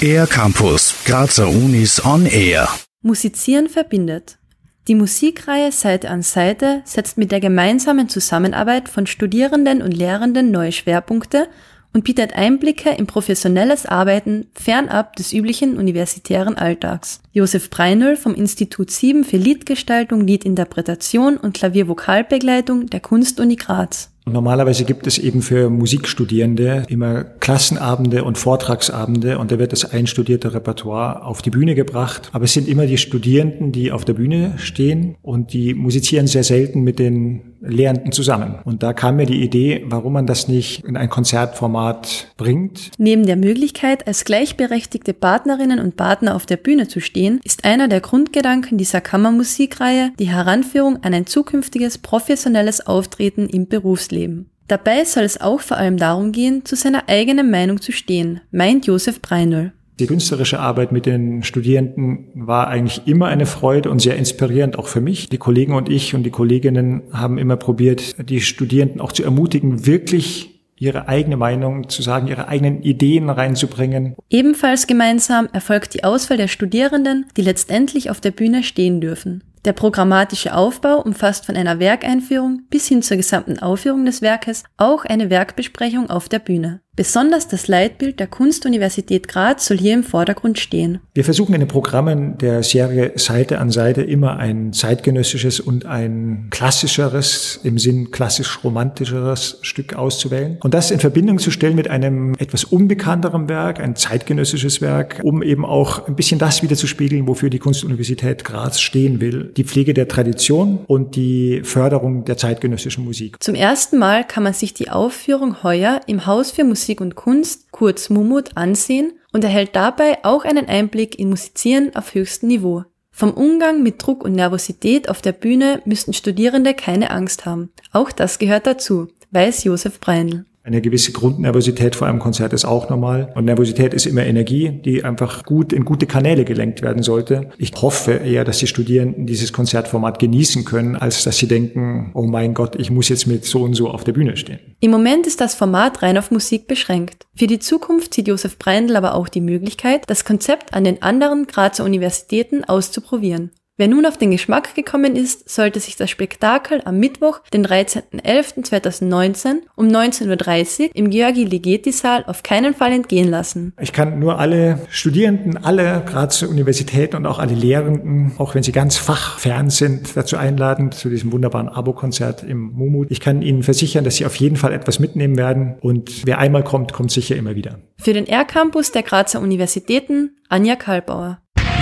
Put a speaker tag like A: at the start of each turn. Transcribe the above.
A: Air Campus, Grazer Unis on Air.
B: Musizieren verbindet. Die Musikreihe Seite an Seite setzt mit der gemeinsamen Zusammenarbeit von Studierenden und Lehrenden neue Schwerpunkte und bietet Einblicke in professionelles Arbeiten fernab des üblichen universitären Alltags. Josef Breinöl vom Institut 7 für Liedgestaltung, Liedinterpretation und Klaviervokalbegleitung der Kunstuni Graz.
C: Normalerweise gibt es eben für Musikstudierende immer Klassenabende und Vortragsabende und da wird das einstudierte Repertoire auf die Bühne gebracht. Aber es sind immer die Studierenden, die auf der Bühne stehen und die musizieren sehr selten mit den Lehrenden zusammen. Und da kam mir die Idee, warum man das nicht in ein Konzertformat bringt.
B: Neben der Möglichkeit, als gleichberechtigte Partnerinnen und Partner auf der Bühne zu stehen, ist einer der Grundgedanken dieser Kammermusikreihe die Heranführung an ein zukünftiges professionelles Auftreten im Berufsleben. Leben. Dabei soll es auch vor allem darum gehen, zu seiner eigenen Meinung zu stehen, meint Josef Breinöl.
C: Die künstlerische Arbeit mit den Studierenden war eigentlich immer eine Freude und sehr inspirierend auch für mich. Die Kollegen und ich und die Kolleginnen haben immer probiert, die Studierenden auch zu ermutigen, wirklich ihre eigene Meinung zu sagen, ihre eigenen Ideen reinzubringen.
B: Ebenfalls gemeinsam erfolgt die Auswahl der Studierenden, die letztendlich auf der Bühne stehen dürfen. Der programmatische Aufbau umfasst von einer Werkeinführung bis hin zur gesamten Aufführung des Werkes auch eine Werkbesprechung auf der Bühne. Besonders das Leitbild der Kunstuniversität Graz soll hier im Vordergrund stehen.
C: Wir versuchen in den Programmen der Serie Seite an Seite immer ein zeitgenössisches und ein klassischeres, im Sinn klassisch romantischeres Stück auszuwählen und das in Verbindung zu stellen mit einem etwas unbekannteren Werk, ein zeitgenössisches Werk, um eben auch ein bisschen das wieder zu spiegeln, wofür die Kunstuniversität Graz stehen will. Die Pflege der Tradition und die Förderung der zeitgenössischen Musik.
B: Zum ersten Mal kann man sich die Aufführung heuer im Haus für Musik Musik und Kunst, kurz Mumut, ansehen und erhält dabei auch einen Einblick in Musizieren auf höchstem Niveau. Vom Umgang mit Druck und Nervosität auf der Bühne müssten Studierende keine Angst haben. Auch das gehört dazu, weiß Josef Breindl.
C: Eine gewisse Grundnervosität vor einem Konzert ist auch normal. Und Nervosität ist immer Energie, die einfach gut in gute Kanäle gelenkt werden sollte. Ich hoffe eher, dass die Studierenden dieses Konzertformat genießen können, als dass sie denken, oh mein Gott, ich muss jetzt mit so und so auf der Bühne stehen.
B: Im Moment ist das Format rein auf Musik beschränkt. Für die Zukunft sieht Josef Breindl aber auch die Möglichkeit, das Konzept an den anderen Grazer Universitäten auszuprobieren. Wer nun auf den Geschmack gekommen ist, sollte sich das Spektakel am Mittwoch, den 13.11.2019 um 19.30 Uhr im Georgi Ligeti Saal auf keinen Fall entgehen lassen.
C: Ich kann nur alle Studierenden, alle Grazer Universitäten und auch alle Lehrenden, auch wenn sie ganz fachfern sind, dazu einladen zu diesem wunderbaren Abo-Konzert im Mumut. Ich kann Ihnen versichern, dass Sie auf jeden Fall etwas mitnehmen werden und wer einmal kommt, kommt sicher immer wieder.
B: Für den R-Campus der Grazer Universitäten Anja Kalbauer.